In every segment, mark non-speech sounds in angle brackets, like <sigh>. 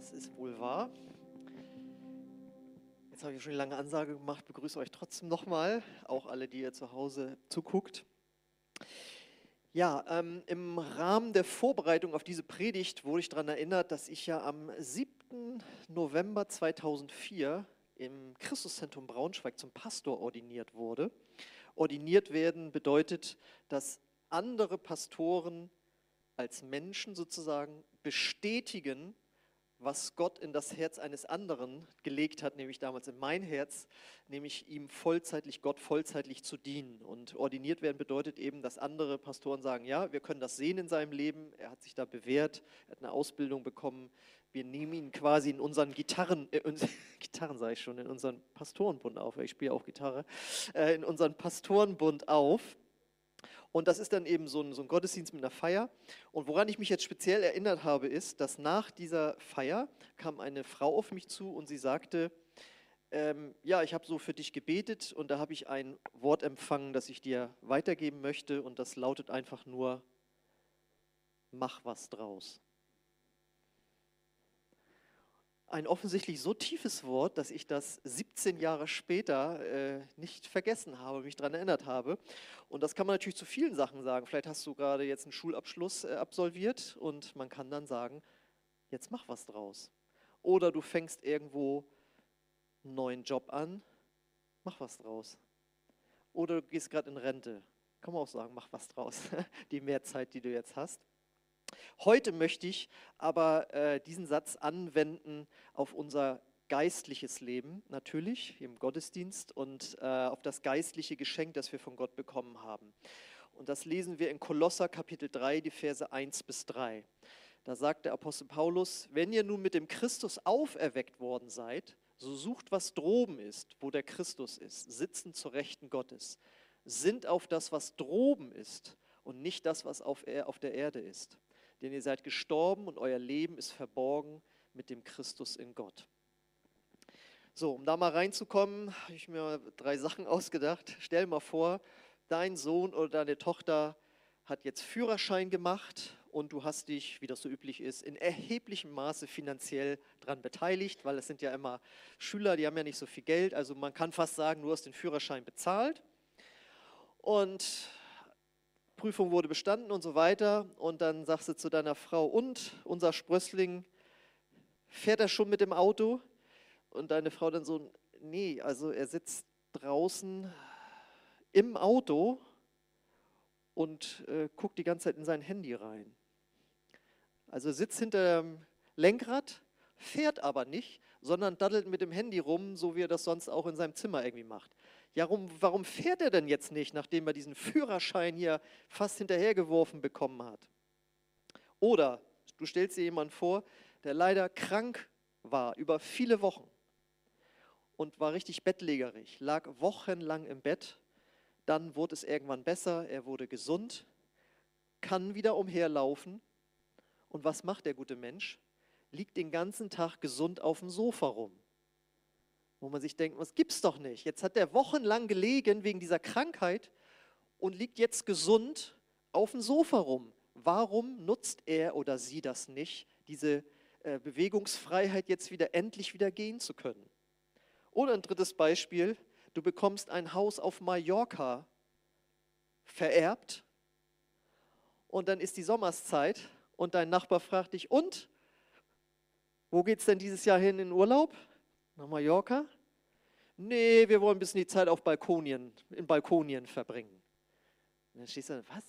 Das ist wohl wahr. Jetzt habe ich schon eine lange Ansage gemacht, begrüße euch trotzdem nochmal, auch alle, die ihr zu Hause zuguckt. Ja, ähm, im Rahmen der Vorbereitung auf diese Predigt wurde ich daran erinnert, dass ich ja am 7. November 2004 im Christuszentrum Braunschweig zum Pastor ordiniert wurde. Ordiniert werden bedeutet, dass andere Pastoren als Menschen sozusagen bestätigen, was Gott in das Herz eines anderen gelegt hat, nämlich damals in mein Herz, nämlich ihm vollzeitlich, Gott vollzeitlich zu dienen. Und ordiniert werden bedeutet eben, dass andere Pastoren sagen, ja, wir können das sehen in seinem Leben, er hat sich da bewährt, er hat eine Ausbildung bekommen, wir nehmen ihn quasi in unseren Gitarren, äh, <laughs> Gitarren sage ich schon, in unseren Pastorenbund auf, ich spiele auch Gitarre, äh, in unseren Pastorenbund auf und das ist dann eben so ein, so ein, Gottesdienst mit einer Feier. Und woran ich mich jetzt speziell erinnert habe, ist, dass nach dieser Feier kam eine Frau auf mich zu und sie sagte, ähm, ja, ich habe so für dich gebetet und da habe ich ein Wort empfangen, das ich dir weitergeben möchte und das lautet einfach nur, mach was draus ein offensichtlich so tiefes Wort, dass ich das 17 Jahre später äh, nicht vergessen habe, mich daran erinnert habe. Und das kann man natürlich zu vielen Sachen sagen. Vielleicht hast du gerade jetzt einen Schulabschluss äh, absolviert und man kann dann sagen, jetzt mach was draus. Oder du fängst irgendwo einen neuen Job an, mach was draus. Oder du gehst gerade in Rente, kann man auch sagen, mach was draus. <laughs> Die Mehrzeit, die du jetzt hast. Heute möchte ich aber äh, diesen Satz anwenden auf unser geistliches Leben, natürlich im Gottesdienst und äh, auf das geistliche Geschenk, das wir von Gott bekommen haben. Und das lesen wir in Kolosser Kapitel 3, die Verse 1 bis 3. Da sagt der Apostel Paulus, wenn ihr nun mit dem Christus auferweckt worden seid, so sucht, was droben ist, wo der Christus ist, sitzen zur Rechten Gottes. Sind auf das, was droben ist und nicht das, was auf, auf der Erde ist denn ihr seid gestorben und euer Leben ist verborgen mit dem Christus in Gott. So, um da mal reinzukommen, habe ich mir drei Sachen ausgedacht. Stell mal vor, dein Sohn oder deine Tochter hat jetzt Führerschein gemacht und du hast dich, wie das so üblich ist, in erheblichem Maße finanziell daran beteiligt, weil es sind ja immer Schüler, die haben ja nicht so viel Geld. Also man kann fast sagen, du hast den Führerschein bezahlt. Und Prüfung wurde bestanden und so weiter. Und dann sagst du zu deiner Frau, und unser Sprössling, fährt er schon mit dem Auto? Und deine Frau dann so, nee, also er sitzt draußen im Auto und äh, guckt die ganze Zeit in sein Handy rein. Also sitzt hinter dem Lenkrad, fährt aber nicht, sondern daddelt mit dem Handy rum, so wie er das sonst auch in seinem Zimmer irgendwie macht. Ja, warum, warum fährt er denn jetzt nicht, nachdem er diesen Führerschein hier fast hinterhergeworfen bekommen hat? Oder du stellst dir jemanden vor, der leider krank war über viele Wochen und war richtig bettlägerig, lag wochenlang im Bett, dann wurde es irgendwann besser, er wurde gesund, kann wieder umherlaufen. Und was macht der gute Mensch? Liegt den ganzen Tag gesund auf dem Sofa rum wo man sich denkt, was gibt's doch nicht. Jetzt hat er wochenlang gelegen wegen dieser Krankheit und liegt jetzt gesund auf dem Sofa rum. Warum nutzt er oder sie das nicht, diese äh, Bewegungsfreiheit jetzt wieder endlich wieder gehen zu können? Oder ein drittes Beispiel, du bekommst ein Haus auf Mallorca vererbt und dann ist die Sommerszeit und dein Nachbar fragt dich, und wo geht's denn dieses Jahr hin in Urlaub? Nach Mallorca? Nee, wir wollen ein bisschen die Zeit auf Balkonien, in Balkonien verbringen. Und dann stehst du, was?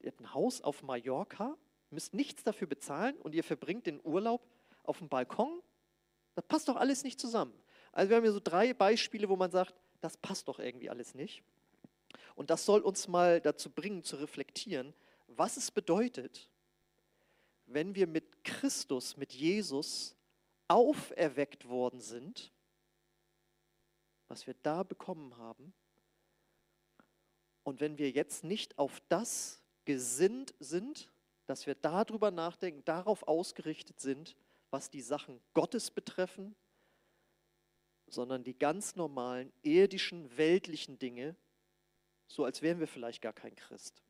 Ihr habt ein Haus auf Mallorca, müsst nichts dafür bezahlen und ihr verbringt den Urlaub auf dem Balkon? Das passt doch alles nicht zusammen. Also wir haben hier so drei Beispiele, wo man sagt, das passt doch irgendwie alles nicht. Und das soll uns mal dazu bringen, zu reflektieren, was es bedeutet, wenn wir mit Christus, mit Jesus auferweckt worden sind, was wir da bekommen haben, und wenn wir jetzt nicht auf das gesinnt sind, dass wir darüber nachdenken, darauf ausgerichtet sind, was die Sachen Gottes betreffen, sondern die ganz normalen irdischen, weltlichen Dinge, so als wären wir vielleicht gar kein Christ.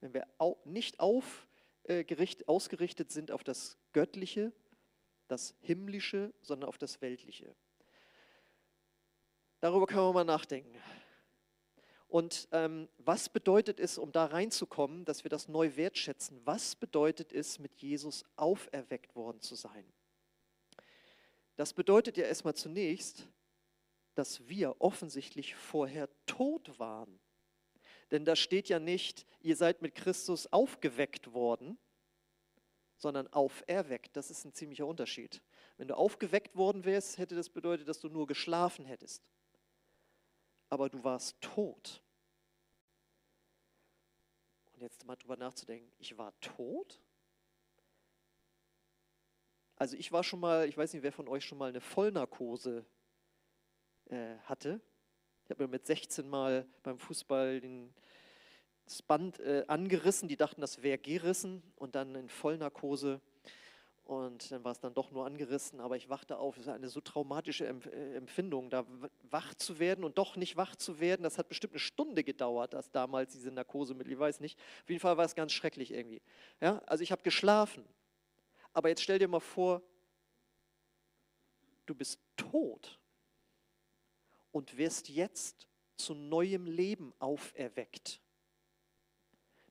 Wenn wir nicht auf äh, gericht, ausgerichtet sind auf das Göttliche, das Himmlische, sondern auf das Weltliche. Darüber können wir mal nachdenken. Und ähm, was bedeutet es, um da reinzukommen, dass wir das neu wertschätzen? Was bedeutet es, mit Jesus auferweckt worden zu sein? Das bedeutet ja erstmal zunächst, dass wir offensichtlich vorher tot waren. Denn da steht ja nicht, ihr seid mit Christus aufgeweckt worden, sondern auferweckt. Das ist ein ziemlicher Unterschied. Wenn du aufgeweckt worden wärst, hätte das bedeutet, dass du nur geschlafen hättest aber du warst tot. Und jetzt mal drüber nachzudenken, ich war tot? Also ich war schon mal, ich weiß nicht, wer von euch schon mal eine Vollnarkose äh, hatte. Ich habe mir mit 16 Mal beim Fußball den, das Band äh, angerissen, die dachten, das wäre gerissen und dann in Vollnarkose und dann war es dann doch nur angerissen, aber ich wachte auf. Es ist eine so traumatische äh, Empfindung, da wach zu werden und doch nicht wach zu werden. Das hat bestimmt eine Stunde gedauert, dass damals diese Narkosemittel, ich weiß nicht. Auf jeden Fall war es ganz schrecklich irgendwie. Ja, also ich habe geschlafen. Aber jetzt stell dir mal vor, du bist tot und wirst jetzt zu neuem Leben auferweckt.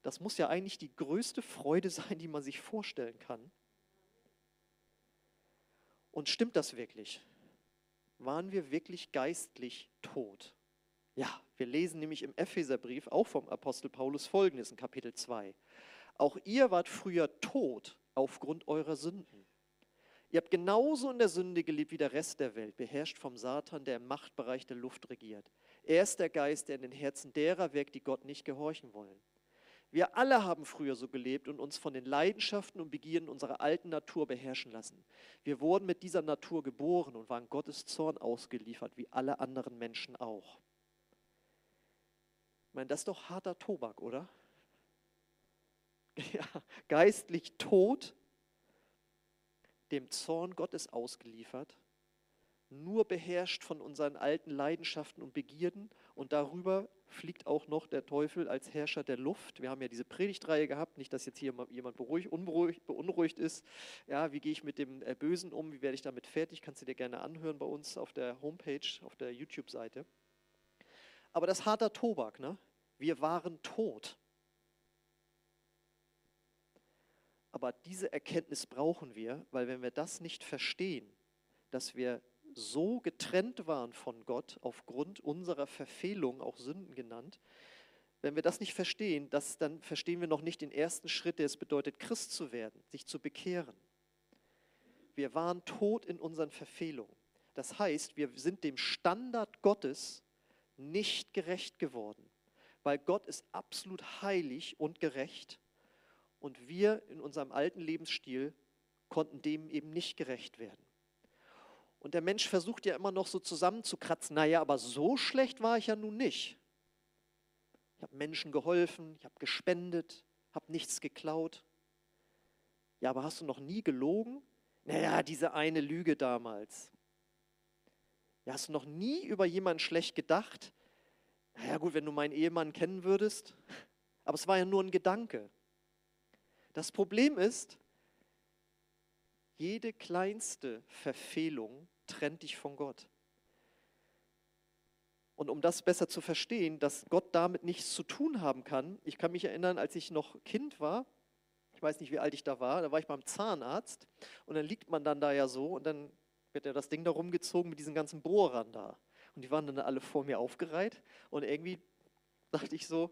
Das muss ja eigentlich die größte Freude <laughs> sein, die man sich vorstellen kann. Und stimmt das wirklich? Waren wir wirklich geistlich tot? Ja, wir lesen nämlich im Epheserbrief auch vom Apostel Paulus folgendes in Kapitel 2. Auch ihr wart früher tot aufgrund eurer Sünden. Ihr habt genauso in der Sünde gelebt wie der Rest der Welt, beherrscht vom Satan, der im Machtbereich der Luft regiert. Er ist der Geist, der in den Herzen derer wirkt, die Gott nicht gehorchen wollen. Wir alle haben früher so gelebt und uns von den Leidenschaften und Begierden unserer alten Natur beherrschen lassen. Wir wurden mit dieser Natur geboren und waren Gottes Zorn ausgeliefert, wie alle anderen Menschen auch. Ich meine, das ist doch harter Tobak, oder? <laughs> Ja, geistlich tot, dem Zorn Gottes ausgeliefert, nur beherrscht von unseren alten Leidenschaften und Begierden und darüber fliegt auch noch der Teufel als Herrscher der Luft. Wir haben ja diese Predigtreihe gehabt, nicht, dass jetzt hier jemand beruhigt, unberuhigt, beunruhigt ist. Ja, wie gehe ich mit dem äh, Bösen um? Wie werde ich damit fertig? Kannst du dir gerne anhören bei uns auf der Homepage, auf der YouTube-Seite. Aber das harter Tobak, ne? Wir waren tot. Aber diese Erkenntnis brauchen wir, weil wenn wir das nicht verstehen, dass wir so getrennt waren von Gott aufgrund unserer Verfehlung, auch Sünden genannt, wenn wir das nicht verstehen, das, dann verstehen wir noch nicht den ersten Schritt, der es bedeutet, Christ zu werden, sich zu bekehren. Wir waren tot in unseren Verfehlungen. Das heißt, wir sind dem Standard Gottes nicht gerecht geworden, weil Gott ist absolut heilig und gerecht und wir in unserem alten Lebensstil konnten dem eben nicht gerecht werden. Und der Mensch versucht ja immer noch so zusammenzukratzen, naja, aber so schlecht war ich ja nun nicht. Ich habe Menschen geholfen, ich habe gespendet, habe nichts geklaut. Ja, aber hast du noch nie gelogen? Naja, diese eine Lüge damals. Ja, hast du noch nie über jemanden schlecht gedacht? Naja, gut, wenn du meinen Ehemann kennen würdest. Aber es war ja nur ein Gedanke. Das Problem ist, jede kleinste Verfehlung trennt dich von Gott. Und um das besser zu verstehen, dass Gott damit nichts zu tun haben kann, ich kann mich erinnern, als ich noch Kind war, ich weiß nicht, wie alt ich da war, da war ich beim Zahnarzt und dann liegt man dann da ja so und dann wird ja das Ding da rumgezogen mit diesen ganzen Bohrern da. Und die waren dann alle vor mir aufgereiht und irgendwie dachte ich so,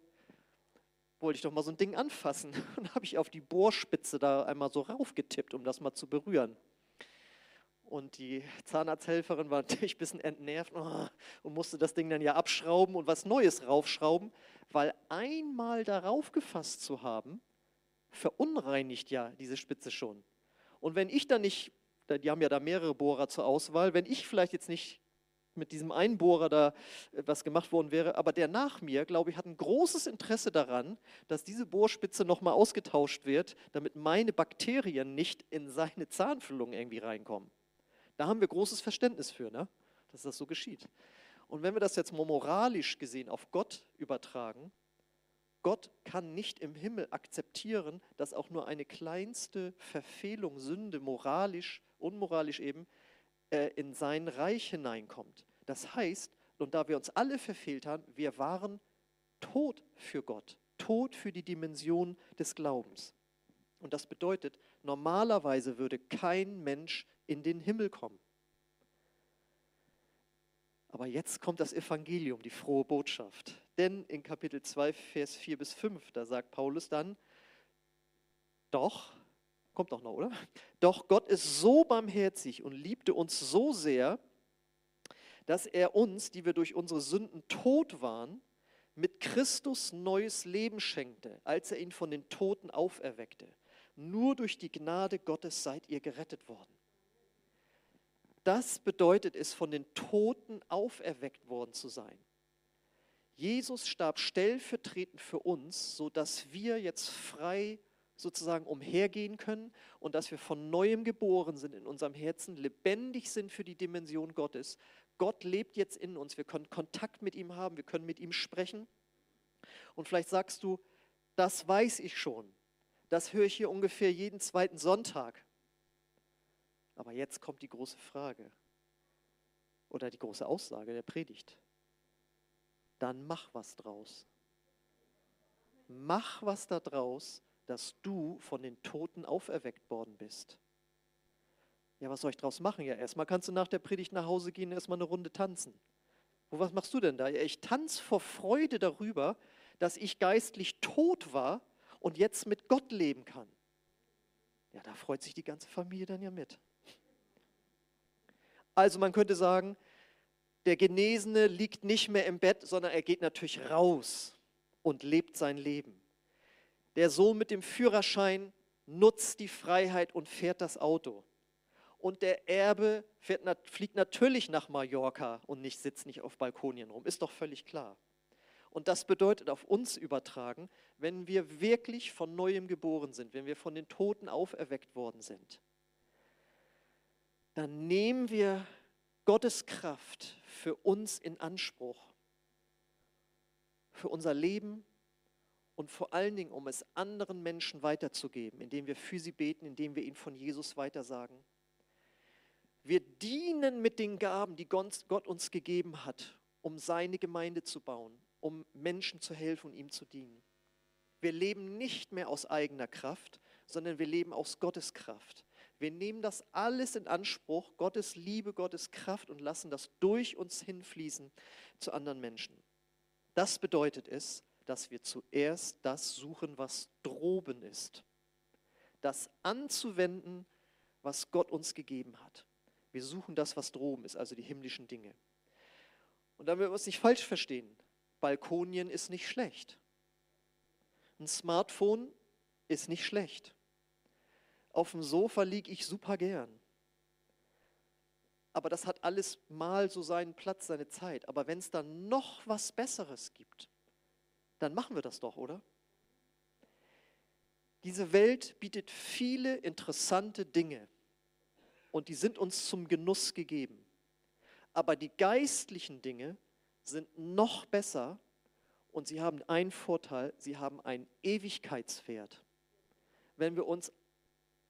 wollte ich doch mal so ein Ding anfassen. <laughs> Und habe ich auf die Bohrspitze da einmal so raufgetippt, um das mal zu berühren. Und die Zahnarzthelferin war natürlich ein bisschen entnervt oh, und musste das Ding dann ja abschrauben und was Neues raufschrauben, weil einmal darauf gefasst zu haben, verunreinigt ja diese Spitze schon. Und wenn ich dann nicht, die haben ja da mehrere Bohrer zur Auswahl, wenn ich vielleicht jetzt nicht mit diesem Einbohrer da äh, was gemacht worden wäre. Aber der nach mir, glaube ich, hat ein großes Interesse daran, dass diese Bohrspitze nochmal ausgetauscht wird, damit meine Bakterien nicht in seine Zahnfüllung irgendwie reinkommen. Da haben wir großes Verständnis für, ne? dass das so geschieht. Und wenn wir das jetzt moralisch gesehen auf Gott übertragen, Gott kann nicht im Himmel akzeptieren, dass auch nur eine kleinste Verfehlung, Sünde, moralisch, unmoralisch eben, äh, in sein Reich hineinkommt. Das heißt, und da wir uns alle verfehlt haben, wir waren tot für Gott, tot für die Dimension des Glaubens. Und das bedeutet, normalerweise würde kein Mensch in den Himmel kommen. Aber jetzt kommt das Evangelium, die frohe Botschaft. Denn in Kapitel 2, Vers 4 bis 5, da sagt Paulus dann, doch, kommt doch noch, oder? Doch Gott ist so barmherzig und liebte uns so sehr, dass er uns, die wir durch unsere Sünden tot waren, mit Christus neues Leben schenkte, als er ihn von den Toten auferweckte. Nur durch die Gnade Gottes seid ihr gerettet worden. Das bedeutet es, von den Toten auferweckt worden zu sein. Jesus starb stellvertretend für uns, sodass wir jetzt frei sozusagen umhergehen können und dass wir von neuem geboren sind in unserem Herzen, lebendig sind für die Dimension Gottes. Gott lebt jetzt in uns, wir können Kontakt mit ihm haben, wir können mit ihm sprechen. Und vielleicht sagst du, das weiß ich schon, das höre ich hier ungefähr jeden zweiten Sonntag. Aber jetzt kommt die große Frage oder die große Aussage der Predigt. Dann mach was draus. Mach was da draus, dass du von den Toten auferweckt worden bist. Ja, was soll ich draus machen? Ja, erstmal kannst du nach der Predigt nach Hause gehen und erstmal eine Runde tanzen. Wo, was machst du denn da? Ja, ich tanze vor Freude darüber, dass ich geistlich tot war und jetzt mit Gott leben kann. Ja, da freut sich die ganze Familie dann ja mit. Also man könnte sagen, der Genesene liegt nicht mehr im Bett, sondern er geht natürlich raus und lebt sein Leben. Der Sohn mit dem Führerschein nutzt die Freiheit und fährt das Auto. Und der Erbe fährt, fliegt natürlich nach Mallorca und nicht, sitzt nicht auf Balkonien rum. Ist doch völlig klar. Und das bedeutet auf uns übertragen, wenn wir wirklich von neuem geboren sind, wenn wir von den Toten auferweckt worden sind, dann nehmen wir Gottes Kraft für uns in Anspruch, für unser Leben und vor allen Dingen, um es anderen Menschen weiterzugeben, indem wir für sie beten, indem wir ihnen von Jesus weitersagen. Wir dienen mit den Gaben, die Gott uns gegeben hat, um seine Gemeinde zu bauen, um Menschen zu helfen und ihm zu dienen. Wir leben nicht mehr aus eigener Kraft, sondern wir leben aus Gottes Kraft. Wir nehmen das alles in Anspruch, Gottes Liebe, Gottes Kraft und lassen das durch uns hinfließen zu anderen Menschen. Das bedeutet es, dass wir zuerst das suchen, was droben ist. Das anzuwenden, was Gott uns gegeben hat. Wir suchen das, was droben ist, also die himmlischen Dinge. Und damit wir uns nicht falsch verstehen, Balkonien ist nicht schlecht. Ein Smartphone ist nicht schlecht. Auf dem Sofa liege ich super gern. Aber das hat alles mal so seinen Platz, seine Zeit. Aber wenn es dann noch was Besseres gibt, dann machen wir das doch, oder? Diese Welt bietet viele interessante Dinge und die sind uns zum Genuss gegeben. Aber die geistlichen Dinge sind noch besser und sie haben einen Vorteil, sie haben einen Ewigkeitswert. Wenn wir uns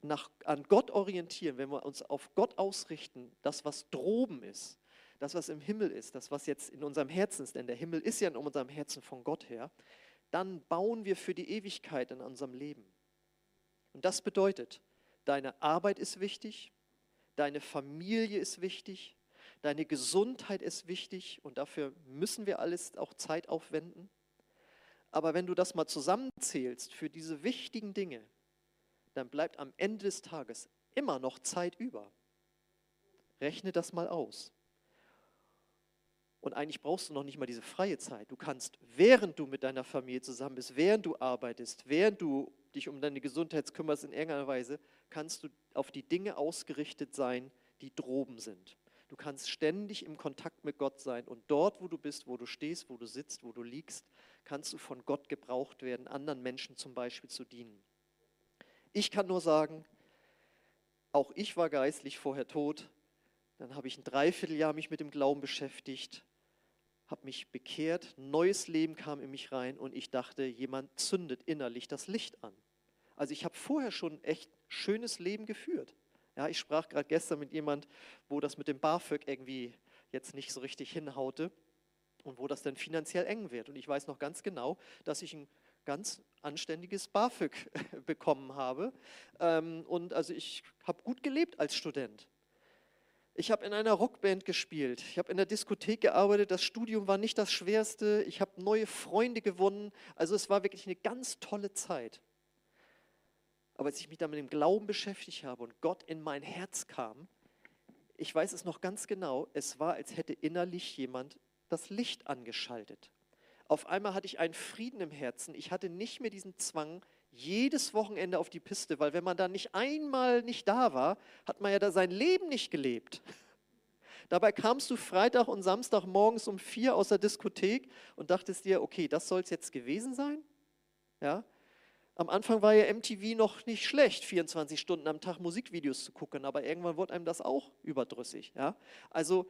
nach, an Gott orientieren, wenn wir uns auf Gott ausrichten, das, was droben ist, das, was im Himmel ist, das, was jetzt in unserem Herzen ist, denn der Himmel ist ja in unserem Herzen von Gott her, dann bauen wir für die Ewigkeit in unserem Leben. Und das bedeutet, deine Arbeit ist wichtig, deine Familie ist wichtig, Deine Gesundheit ist wichtig und dafür müssen wir alles auch Zeit aufwenden. Aber wenn du das mal zusammenzählst für diese wichtigen Dinge, dann bleibt am Ende des Tages immer noch Zeit über. Rechne das mal aus. Und eigentlich brauchst du noch nicht mal diese freie Zeit. Du kannst, während du mit deiner Familie zusammen bist, während du arbeitest, während du dich um deine Gesundheit kümmerst in irgendeiner Weise, kannst du auf die Dinge ausgerichtet sein, die droben sind. Du kannst ständig im Kontakt mit Gott sein und dort, wo du bist, wo du stehst, wo du sitzt, wo du liegst, kannst du von Gott gebraucht werden, anderen Menschen zum Beispiel zu dienen. Ich kann nur sagen, auch ich war geistlich vorher tot. Dann habe ich ein Dreivierteljahr mich mit dem Glauben beschäftigt. habe mich bekehrt, neues Leben kam in mich rein und ich dachte, jemand zündet innerlich das Licht an. Also ich habe vorher schon echt schönes Leben geführt. Ja, ich sprach gerade gestern mit jemand, wo das mit dem BAföG irgendwie jetzt nicht so richtig hinhaute und wo das dann finanziell eng wird. Und ich weiß noch ganz genau, dass ich ein ganz anständiges BAföG bekommen habe. Ähm, und also ich habe gut gelebt als Student. Ich habe in einer Rockband gespielt. Ich habe in der Diskothek gearbeitet. Das Studium war nicht das Schwerste. Ich habe neue Freunde gewonnen. Also es war wirklich eine ganz tolle Zeit. Aber als ich mich dann mit dem Glauben beschäftigt habe und Gott in mein Herz kam, ich weiß es noch ganz genau, es war, als hätte innerlich jemand das Licht angeschaltet. Auf einmal hatte ich einen Frieden im Herzen. Ich hatte nicht mehr diesen Zwang, jedes Wochenende auf die Piste, weil wenn man da nicht einmal nicht da war, hat man ja da sein Leben nicht gelebt. <laughs> Dabei kamst du Freitag und Samstag morgens um vier aus der Diskothek und dachtest dir, okay, das soll es jetzt gewesen sein? Ja? Am Anfang war ja MTV noch nicht schlecht, 24 Stunden am Tag Musikvideos zu gucken, aber irgendwann wurde einem das auch überdrüssig. Ja? Also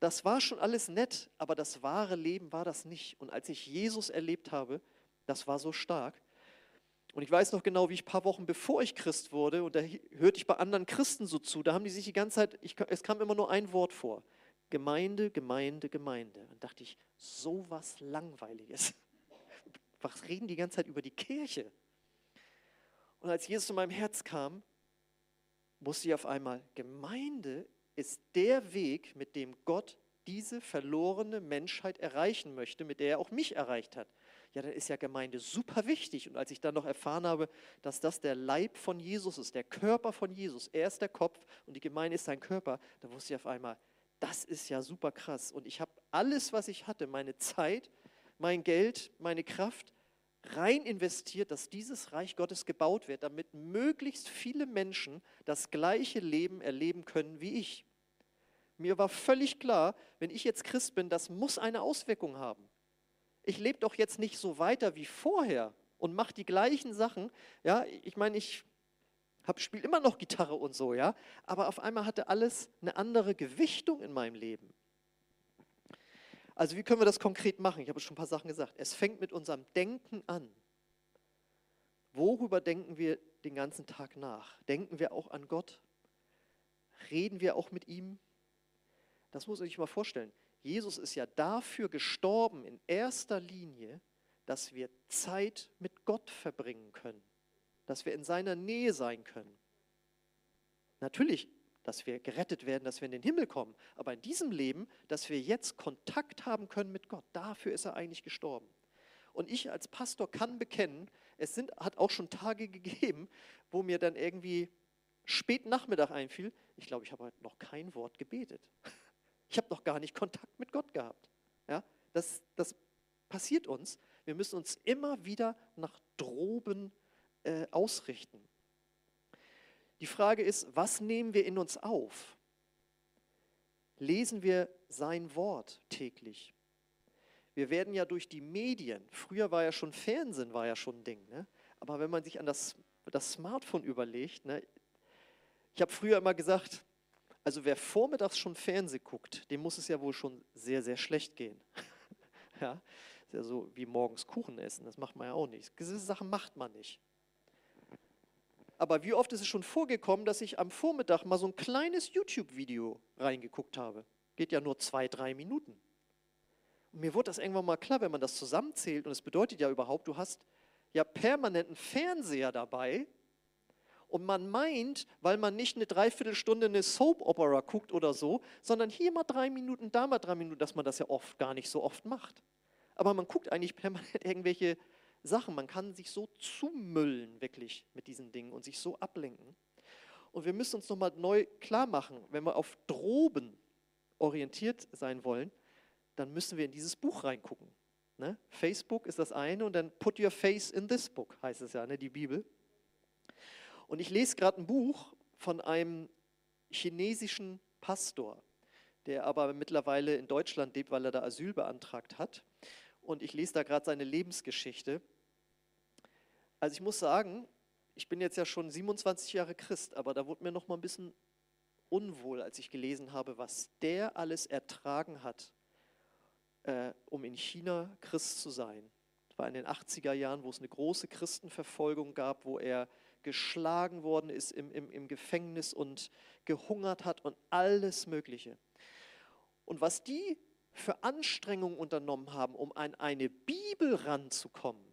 das war schon alles nett, aber das wahre Leben war das nicht. Und als ich Jesus erlebt habe, das war so stark. Und ich weiß noch genau, wie ich ein paar Wochen bevor ich Christ wurde, und da hörte ich bei anderen Christen so zu, da haben die sich die ganze Zeit, ich, es kam immer nur ein Wort vor. Gemeinde, Gemeinde, Gemeinde. Und dachte ich, so was Langweiliges. <laughs> Was reden die ganze Zeit über die Kirche? Und als Jesus in meinem Herz kam, wusste ich auf einmal, Gemeinde ist der Weg, mit dem Gott diese verlorene Menschheit erreichen möchte, mit der er auch mich erreicht hat. Ja, dann ist ja Gemeinde super wichtig. Und als ich dann noch erfahren habe, dass das der Leib von Jesus ist, der Körper von Jesus, er ist der Kopf und die Gemeinde ist sein Körper, da wusste ich auf einmal, das ist ja super krass. Und ich habe alles, was ich hatte, meine Zeit, mein Geld, meine Kraft, rein investiert, dass dieses Reich Gottes gebaut wird, damit möglichst viele Menschen das gleiche Leben erleben können wie ich. Mir war völlig klar, wenn ich jetzt Christ bin, das muss eine Auswirkung haben. Ich lebe doch jetzt nicht so weiter wie vorher und mache die gleichen Sachen. Ja, ich meine, ich spiele immer noch Gitarre und so, ja, aber auf einmal hatte alles eine andere Gewichtung in meinem Leben. Also wie können wir das konkret machen? Ich habe schon ein paar Sachen gesagt. Es fängt mit unserem Denken an. Worüber denken wir den ganzen Tag nach? Denken wir auch an Gott? Reden wir auch mit ihm? Das muss man sich mal vorstellen. Jesus ist ja dafür gestorben in erster Linie, dass wir Zeit mit Gott verbringen können, dass wir in seiner Nähe sein können. Natürlich dass wir gerettet werden, dass wir in den Himmel kommen. Aber in diesem Leben, dass wir jetzt Kontakt haben können mit Gott, dafür ist er eigentlich gestorben. Und ich als Pastor kann bekennen, es sind, hat auch schon Tage gegeben, wo mir dann irgendwie spät Nachmittag einfiel, ich glaube, ich habe heute noch kein Wort gebetet. <laughs> Ich habe noch gar nicht Kontakt mit Gott gehabt. Ja, das, das passiert uns. Wir müssen uns immer wieder nach droben äh, ausrichten. Die Frage ist, was nehmen wir in uns auf? Lesen wir sein Wort täglich? Wir werden ja durch die Medien, früher war ja schon Fernsehen, war ja schon ein Ding, ne? aber wenn man sich an das, das Smartphone überlegt, ne? ich habe früher immer gesagt, also wer vormittags schon Fernsehen guckt, dem muss es ja wohl schon sehr, sehr schlecht gehen. <laughs> ja? Ist ja so wie morgens Kuchen essen, das macht man ja auch nicht. Gewisse Sachen macht man nicht. Aber wie oft ist es schon vorgekommen, dass ich am Vormittag mal so ein kleines YouTube-Video reingeguckt habe? Geht ja nur zwei, drei Minuten. Und mir wurde das irgendwann mal klar, wenn man das zusammenzählt, und es bedeutet ja überhaupt, du hast ja permanenten Fernseher dabei, und man meint, weil man nicht eine Dreiviertelstunde eine Soap-Opera guckt oder so, sondern hier mal drei Minuten, da mal drei Minuten, dass man das ja oft gar nicht so oft macht. Aber man guckt eigentlich permanent <laughs> irgendwelche Sachen. Man kann sich so zumüllen, wirklich, mit diesen Dingen und sich so ablenken. Und wir müssen uns nochmal neu klar machen, wenn wir auf Droben orientiert sein wollen, dann müssen wir in dieses Buch reingucken. Ne? Facebook ist das eine und dann put your face in this book, heißt es ja, ne, die Bibel. Und ich lese gerade ein Buch von einem chinesischen Pastor, der aber mittlerweile in Deutschland lebt, weil er da Asyl beantragt hat. Und ich lese da gerade seine Lebensgeschichte. Also ich muss sagen, ich bin jetzt ja schon 27 Jahre Christ, aber da wurde mir noch mal ein bisschen unwohl, als ich gelesen habe, was der alles ertragen hat, äh, um in China Christ zu sein. War in den 80er Jahren, wo es eine große Christenverfolgung gab, wo er geschlagen worden ist im, im, im Gefängnis und gehungert hat und alles Mögliche. Und was die für Anstrengungen unternommen haben, um an eine Bibel ranzukommen,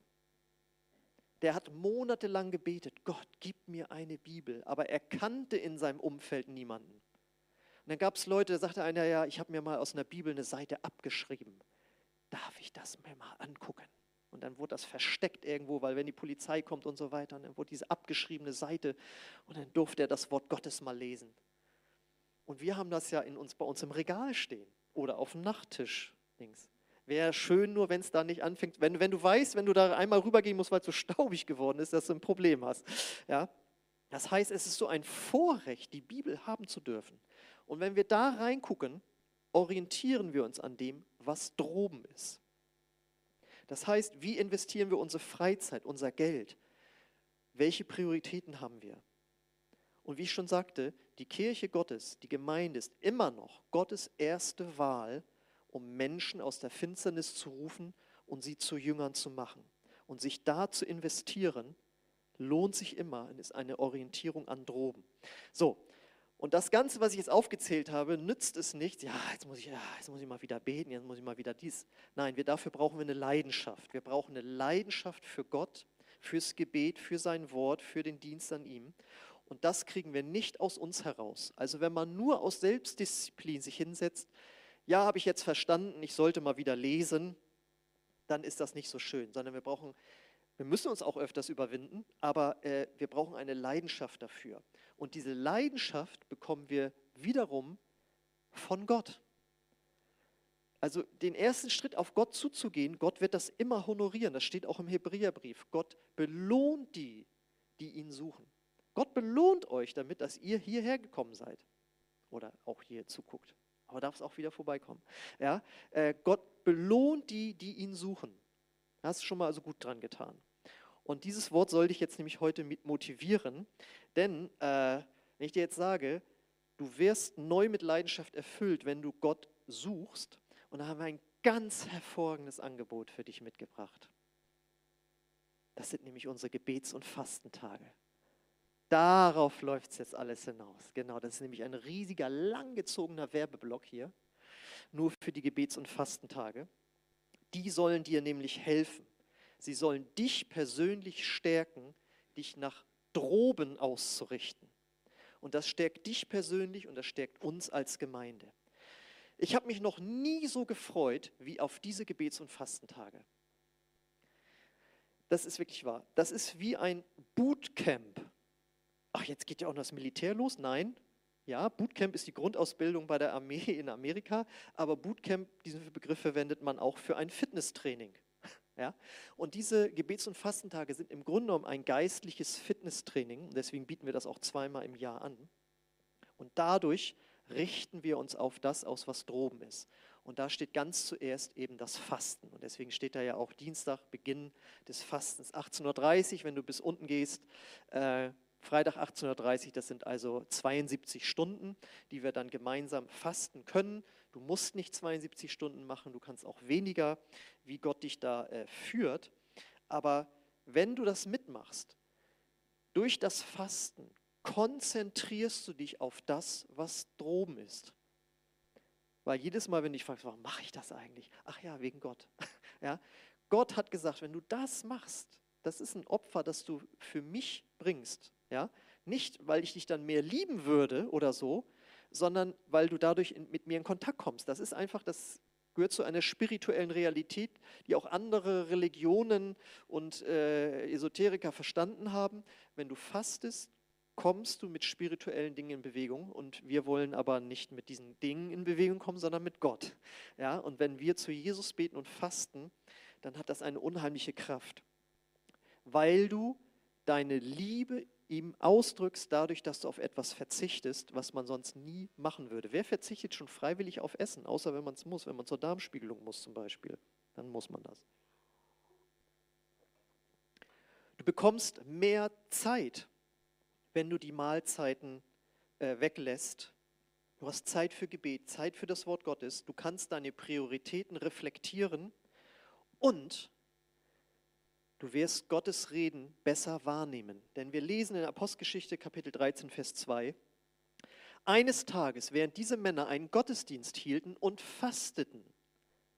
der hat monatelang gebetet, Gott, gib mir eine Bibel. Aber er kannte in seinem Umfeld niemanden. Und dann gab es Leute, da sagte einer, ja, ich habe mir mal aus einer Bibel eine Seite abgeschrieben. Darf ich das mir mal angucken? Und dann wurde das versteckt irgendwo, weil wenn die Polizei kommt und so weiter, und dann wurde diese abgeschriebene Seite und dann durfte er das Wort Gottes mal lesen. Und wir haben das ja in uns, bei uns im Regal stehen oder auf dem Nachttisch links. Wäre schön, nur wenn es da nicht anfängt. Wenn, wenn du weißt, wenn du da einmal rübergehen musst, weil es so staubig geworden ist, dass du ein Problem hast. Ja? Das heißt, es ist so ein Vorrecht, die Bibel haben zu dürfen. Und wenn wir da reingucken, orientieren wir uns an dem, was droben ist. Das heißt, wie investieren wir unsere Freizeit, unser Geld? Welche Prioritäten haben wir? Und wie ich schon sagte, die Kirche Gottes, die Gemeinde ist immer noch Gottes erste Wahl um Menschen aus der Finsternis zu rufen und sie zu Jüngern zu machen. Und sich da zu investieren, lohnt sich immer und ist eine Orientierung an Droben. So, und das Ganze, was ich jetzt aufgezählt habe, nützt es nicht, ja, jetzt muss ich, ja, jetzt muss ich mal wieder beten, jetzt muss ich mal wieder dies. Nein, wir, dafür brauchen wir eine Leidenschaft. Wir brauchen eine Leidenschaft für Gott, fürs Gebet, für sein Wort, für den Dienst an ihm. Und das kriegen wir nicht aus uns heraus. Also wenn man nur aus Selbstdisziplin sich hinsetzt, ja, habe ich jetzt verstanden, ich sollte mal wieder lesen, dann ist das nicht so schön, sondern wir brauchen, wir müssen uns auch öfters überwinden, aber äh, wir brauchen eine Leidenschaft dafür. Und diese Leidenschaft bekommen wir wiederum von Gott. Also den ersten Schritt auf Gott zuzugehen, Gott wird das immer honorieren. Das steht auch im Hebräerbrief. Gott belohnt die, die ihn suchen. Gott belohnt euch damit, dass ihr hierher gekommen seid oder auch hier zuguckt aber darf es auch wieder vorbeikommen. Ja? Äh, Gott belohnt die, die ihn suchen. Hast du schon mal also gut dran getan. Und dieses Wort soll dich jetzt nämlich heute mit motivieren, denn äh, wenn ich dir jetzt sage, du wirst neu mit Leidenschaft erfüllt, wenn du Gott suchst, und da haben wir ein ganz hervorragendes Angebot für dich mitgebracht. Das sind nämlich unsere Gebets- und Fastentage. Darauf läuft es jetzt alles hinaus. Genau, das ist nämlich ein riesiger, langgezogener Werbeblock hier, nur für die Gebets- und Fastentage. Die sollen dir nämlich helfen. Sie sollen dich persönlich stärken, dich nach droben auszurichten. Und das stärkt dich persönlich und das stärkt uns als Gemeinde. Ich habe mich noch nie so gefreut wie auf diese Gebets- und Fastentage. Das ist wirklich wahr. Das ist wie ein Bootcamp ach, jetzt geht ja auch noch das Militär los. Nein, ja, Bootcamp ist die Grundausbildung bei der Armee in Amerika, aber Bootcamp, diesen Begriff verwendet man auch für ein Fitnesstraining. Ja? Und diese Gebets- und Fastentage sind im Grunde genommen ein geistliches Fitnesstraining. Deswegen bieten wir das auch zweimal im Jahr an. Und dadurch richten wir uns auf das aus, was droben ist. Und da steht ganz zuerst eben das Fasten. Und deswegen steht da ja auch Dienstag, Beginn des Fastens, 18.30 Uhr, wenn du bis unten gehst. Äh, Freitag 18.30 Uhr, das sind also 72 Stunden, die wir dann gemeinsam fasten können. Du musst nicht 72 Stunden machen, du kannst auch weniger, wie Gott dich da äh, führt. Aber wenn du das mitmachst, durch das Fasten konzentrierst du dich auf das, was droben ist. Weil jedes Mal, wenn du dich fragst, warum mache ich das eigentlich? Ach ja, wegen Gott. <laughs> Ja? Gott hat gesagt, wenn du das machst, das ist ein Opfer, das du für mich bringst. Ja? Nicht, weil ich dich dann mehr lieben würde oder so, sondern weil du dadurch in, mit mir in Kontakt kommst. Das ist einfach, das gehört zu einer spirituellen Realität, die auch andere Religionen und äh, Esoteriker verstanden haben. Wenn du fastest, kommst du mit spirituellen Dingen in Bewegung und wir wollen aber nicht mit diesen Dingen in Bewegung kommen, sondern mit Gott. Ja? Und wenn wir zu Jesus beten und fasten, dann hat das eine unheimliche Kraft, weil du deine Liebe ihm ausdrückst dadurch, dass du auf etwas verzichtest, was man sonst nie machen würde. Wer verzichtet schon freiwillig auf Essen, außer wenn man es muss, wenn man zur Darmspiegelung muss zum Beispiel, dann muss man das. Du bekommst mehr Zeit, wenn du die Mahlzeiten äh, weglässt Du hast Zeit für Gebet, Zeit für das Wort Gottes. Du kannst deine Prioritäten reflektieren und du wirst Gottes Reden besser wahrnehmen. Denn wir lesen in Apostelgeschichte Kapitel 13, Vers 2. Eines Tages, während diese Männer einen Gottesdienst hielten und fasteten,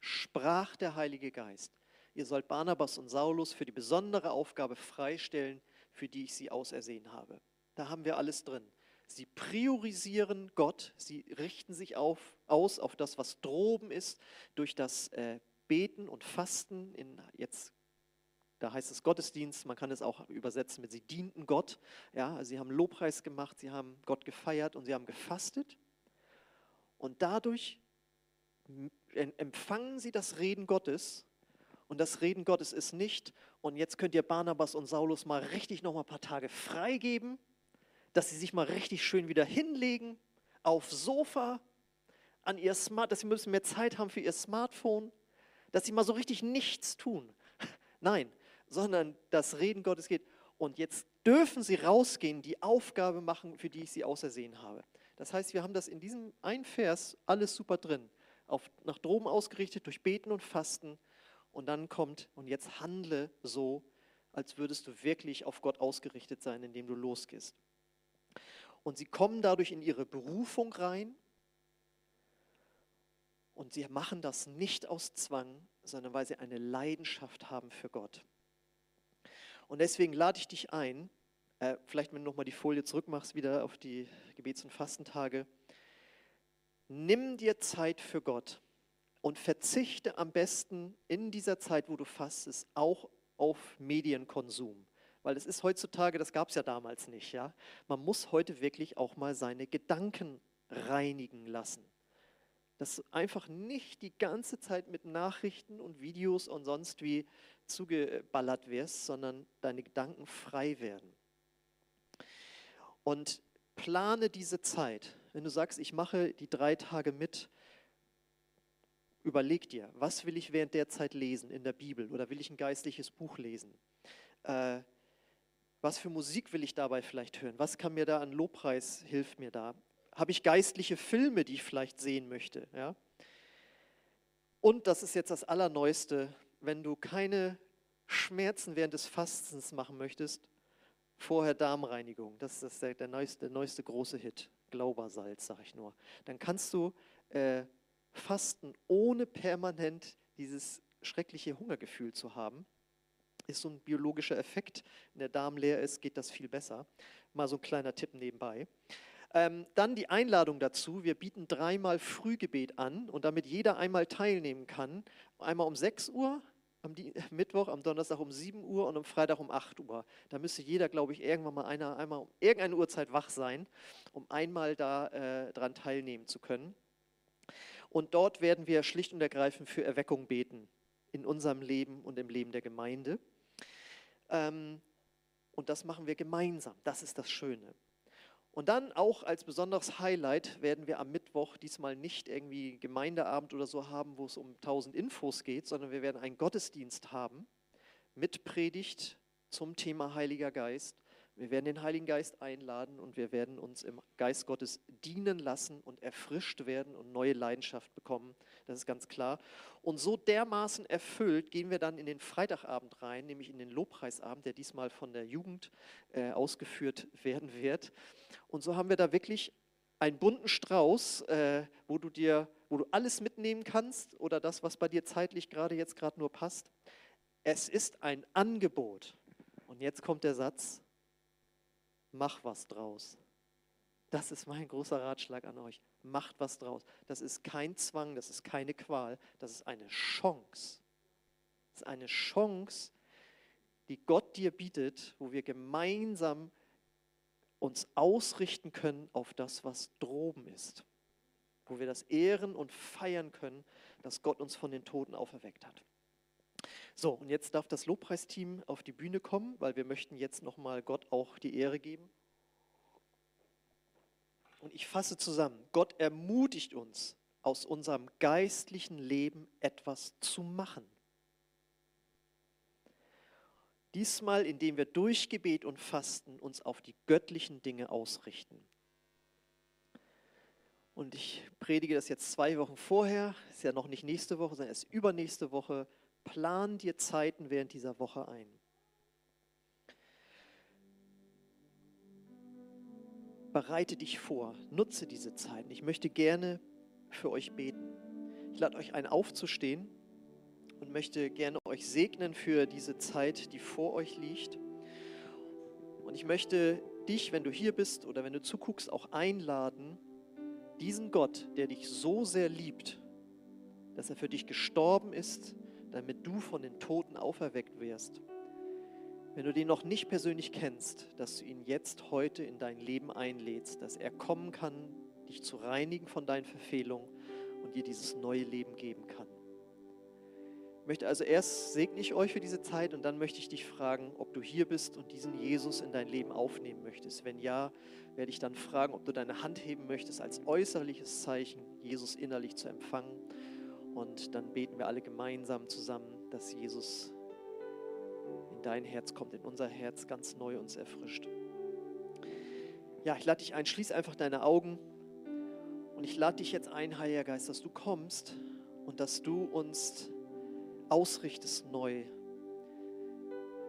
sprach der Heilige Geist, ihr sollt Barnabas und Saulus für die besondere Aufgabe freistellen, für die ich sie ausersehen habe. Da haben wir alles drin. Sie priorisieren Gott, sie richten sich auf, aus auf das, was droben ist, durch das äh, Beten und Fasten. In, jetzt, da heißt es Gottesdienst, man kann es auch übersetzen mit, sie dienten Gott. Ja, also sie haben Lobpreis gemacht, sie haben Gott gefeiert und sie haben gefastet. Und dadurch empfangen sie das Reden Gottes. Und das Reden Gottes ist nicht, und jetzt könnt ihr Barnabas und Saulus mal richtig noch mal ein paar Tage freigeben dass sie sich mal richtig schön wieder hinlegen, aufs Sofa, an ihr Smart, dass sie müssen mehr Zeit haben für ihr Smartphone, dass sie mal so richtig nichts tun. <laughs> Nein, sondern das Reden Gottes geht. Und jetzt dürfen sie rausgehen, die Aufgabe machen, für die ich sie ausersehen habe. Das heißt, wir haben das in diesem einen Vers alles super drin. Auf, nach droben ausgerichtet durch Beten und Fasten. Und dann kommt, und jetzt handle so, als würdest du wirklich auf Gott ausgerichtet sein, indem du losgehst. Und sie kommen dadurch in ihre Berufung rein. Und sie machen das nicht aus Zwang, sondern weil sie eine Leidenschaft haben für Gott. Und deswegen lade ich dich ein, äh, vielleicht wenn du nochmal die Folie zurückmachst, wieder auf die Gebets- und Fastentage. Nimm dir Zeit für Gott und verzichte am besten in dieser Zeit, wo du fastest, auch auf Medienkonsum. Weil es ist heutzutage, das gab es ja damals nicht, ja. Man muss heute wirklich auch mal seine Gedanken reinigen lassen. Dass einfach nicht die ganze Zeit mit Nachrichten und Videos und sonst wie zugeballert wirst, sondern deine Gedanken frei werden. Und plane diese Zeit. Wenn du sagst, ich mache die drei Tage mit, überleg dir, was will ich während der Zeit lesen in der Bibel oder will ich ein geistliches Buch lesen? Äh, was für Musik will ich dabei vielleicht hören? Was kann mir da an Lobpreis hilft mir da? Habe ich geistliche Filme, die ich vielleicht sehen möchte? Ja? Und das ist jetzt das Allerneueste, wenn du keine Schmerzen während des Fastens machen möchtest, vorher Darmreinigung. Das ist der, der, neueste, der neueste große Hit. Glaubersalz, sage ich nur. Dann kannst du äh, fasten, ohne permanent dieses schreckliche Hungergefühl zu haben ist so ein biologischer Effekt. Wenn der Darm leer ist, geht das viel besser. Mal so ein kleiner Tipp nebenbei. Ähm, dann die Einladung dazu. Wir bieten dreimal Frühgebet an und damit jeder einmal teilnehmen kann. Einmal um 6 Uhr, am <laughs> Mittwoch, am Donnerstag um 7 Uhr und am Freitag um 8 Uhr. Da müsste jeder, glaube ich, irgendwann mal einer, einmal um irgendeine Uhrzeit wach sein, um einmal da äh, teilnehmen zu können. Und dort werden wir schlicht und ergreifend für Erweckung beten in unserem Leben und im Leben der Gemeinde. Ähm, und das machen wir gemeinsam. Das ist das Schöne. Und dann auch als besonderes Highlight werden wir am Mittwoch diesmal nicht irgendwie Gemeindeabend oder so haben, wo es um tausend Infos geht, sondern wir werden einen Gottesdienst haben mit Predigt zum Thema Heiliger Geist. Wir werden den Heiligen Geist einladen und wir werden uns im Geist Gottes dienen lassen und erfrischt werden und neue Leidenschaft bekommen. Das ist ganz klar. Und so dermaßen erfüllt gehen wir dann in den Freitagabend rein, nämlich in den Lobpreisabend, der diesmal von der Jugend äh, ausgeführt werden wird. Und so haben wir da wirklich einen bunten Strauß, äh, wo du dir, wo du alles mitnehmen kannst oder das, was bei dir zeitlich gerade jetzt gerade nur passt. Es ist ein Angebot. Und jetzt kommt der Satz, mach was draus. Das ist mein großer Ratschlag an euch. Macht was draus. Das ist kein Zwang, das ist keine Qual, das ist eine Chance. Das ist eine Chance, die Gott dir bietet, wo wir gemeinsam uns ausrichten können auf das, was droben ist. Wo wir das ehren und feiern können, dass Gott uns von den Toten auferweckt hat. So, und jetzt darf das Lobpreisteam auf die Bühne kommen, weil wir möchten jetzt nochmal Gott auch die Ehre geben. Und ich fasse zusammen, Gott ermutigt uns, aus unserem geistlichen Leben etwas zu machen. Diesmal, indem wir durch Gebet und Fasten uns auf die göttlichen Dinge ausrichten. Und ich predige das jetzt zwei Wochen vorher, ist ja noch nicht nächste Woche, sondern erst übernächste Woche. Plan dir Zeiten während dieser Woche ein. Bereite dich vor, nutze diese Zeiten. Ich möchte gerne für euch beten. Ich lade euch ein, aufzustehen und möchte gerne euch segnen für diese Zeit, die vor euch liegt. Und ich möchte dich, wenn du hier bist oder wenn du zuguckst, auch einladen, diesen Gott, der dich so sehr liebt, dass er für dich gestorben ist, damit du von den Toten auferweckt wirst. Wenn du den noch nicht persönlich kennst, dass du ihn jetzt heute in dein Leben einlädst, dass er kommen kann, dich zu reinigen von deinen Verfehlungen und dir dieses neue Leben geben kann. Ich möchte also erst segne ich euch für diese Zeit und dann möchte ich dich fragen, ob du hier bist und diesen Jesus in dein Leben aufnehmen möchtest. Wenn ja, werde ich dann fragen, ob du deine Hand heben möchtest als äußerliches Zeichen, Jesus innerlich zu empfangen. Und dann beten wir alle gemeinsam zusammen, dass Jesus in dein Herz kommt, in unser Herz ganz neu uns erfrischt. Ja, ich lade dich ein, schließ einfach deine Augen und ich lade dich jetzt ein, Heiliger Geist, dass du kommst und dass du uns ausrichtest neu.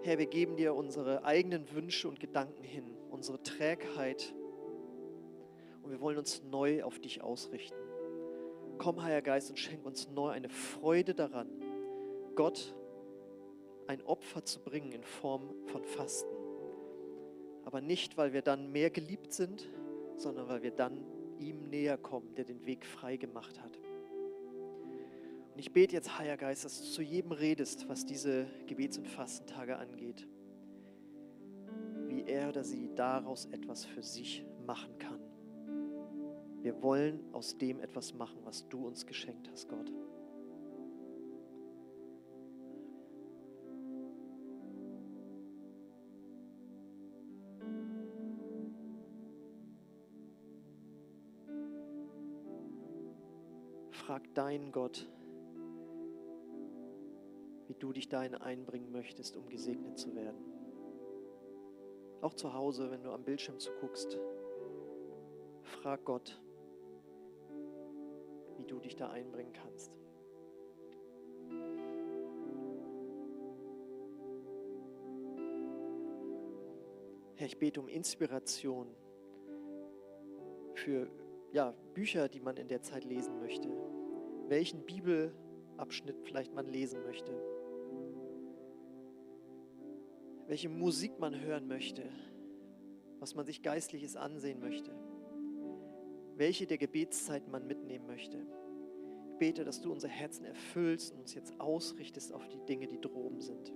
Herr, wir geben dir unsere eigenen Wünsche und Gedanken hin, unsere Trägheit und wir wollen uns neu auf dich ausrichten. Komm, Heiliger Geist, und schenk uns neu eine Freude daran, Gott ein Opfer zu bringen in Form von Fasten. Aber nicht, weil wir dann mehr geliebt sind, sondern weil wir dann ihm näher kommen, der den Weg frei gemacht hat. Und ich bete jetzt, Heiliger Geist, dass du zu jedem redest, was diese Gebets- und Fastentage angeht. Wie er oder sie daraus etwas für sich machen kann. Wir wollen aus dem etwas machen, was du uns geschenkt hast, Gott. Frag deinen Gott, wie du dich dahin einbringen möchtest, um gesegnet zu werden. Auch zu Hause, wenn du am Bildschirm zuguckst, frag Gott, du dich da einbringen kannst. Herr, ich bete um Inspiration für ja, Bücher, die man in der Zeit lesen möchte. Welchen Bibelabschnitt vielleicht man lesen möchte welche Musik man hören möchte, was man sich geistliches ansehen möchte, welche der Gebetszeiten man mitnehmen möchte. Bete, dass du unser Herzen erfüllst und uns jetzt ausrichtest auf die Dinge, die droben sind.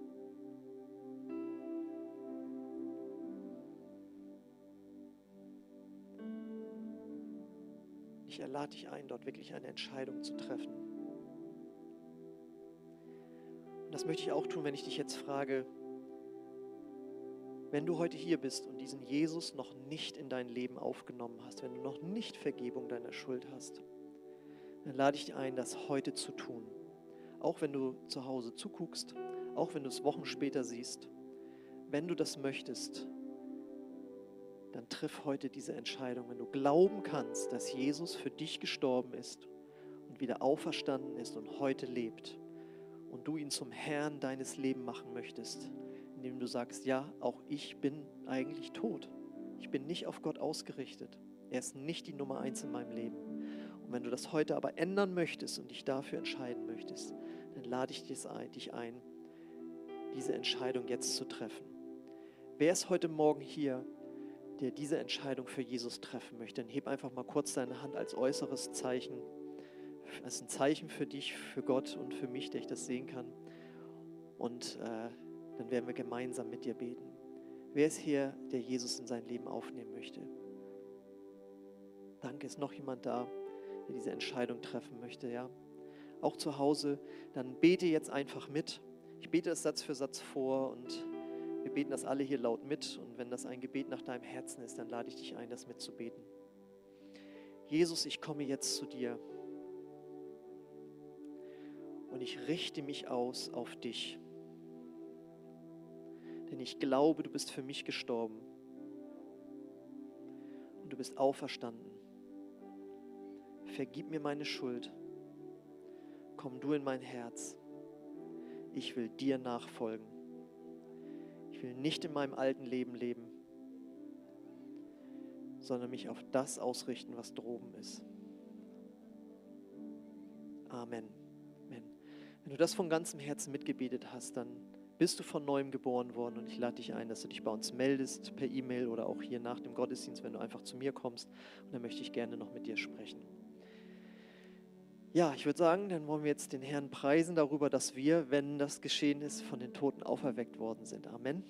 Ich erlade dich ein, dort wirklich eine Entscheidung zu treffen. Und das möchte ich auch tun, wenn ich dich jetzt frage, wenn du heute hier bist und diesen Jesus noch nicht in dein Leben aufgenommen hast, wenn du noch nicht Vergebung deiner Schuld hast, dann lade ich dich ein, das heute zu tun. Auch wenn du zu Hause zuguckst, auch wenn du es Wochen später siehst. Wenn du das möchtest, dann triff heute diese Entscheidung. Wenn du glauben kannst, dass Jesus für dich gestorben ist und wieder auferstanden ist und heute lebt und du ihn zum Herrn deines Lebens machen möchtest, indem du sagst, ja, auch ich bin eigentlich tot. Ich bin nicht auf Gott ausgerichtet. Er ist nicht die Nummer eins in meinem Leben. Und wenn du das heute aber ändern möchtest und dich dafür entscheiden möchtest, dann lade ich dich ein, diese Entscheidung jetzt zu treffen. Wer ist heute Morgen hier, der diese Entscheidung für Jesus treffen möchte? Dann heb einfach mal kurz deine Hand als äußeres Zeichen. Das ist ein Zeichen für dich, für Gott und für mich, der ich das sehen kann. Und äh, dann werden wir gemeinsam mit dir beten. Wer ist hier, der Jesus in sein Leben aufnehmen möchte? Danke, ist noch jemand da, der diese Entscheidung treffen möchte, ja? Auch zu Hause, dann bete jetzt einfach mit. Ich bete das Satz für Satz vor und wir beten das alle hier laut mit. Und wenn das ein Gebet nach deinem Herzen ist, dann lade ich dich ein, das mitzubeten. Jesus, ich komme jetzt zu dir und ich richte mich aus auf dich denn ich glaube, du bist für mich gestorben und du bist auferstanden. Vergib mir meine Schuld. Komm du in mein Herz. Ich will dir nachfolgen. Ich will nicht in meinem alten Leben leben, sondern mich auf das ausrichten, was droben ist. Amen. Amen. Wenn du das von ganzem Herzen mitgebetet hast, dann bist du von neuem geboren worden und ich lade dich ein, dass du dich bei uns meldest per E-Mail oder auch hier nach dem Gottesdienst, wenn du einfach zu mir kommst und dann möchte ich gerne noch mit dir sprechen. Ja, ich würde sagen, dann wollen wir jetzt den Herrn preisen darüber, dass wir, wenn das geschehen ist, von den Toten auferweckt worden sind. Amen.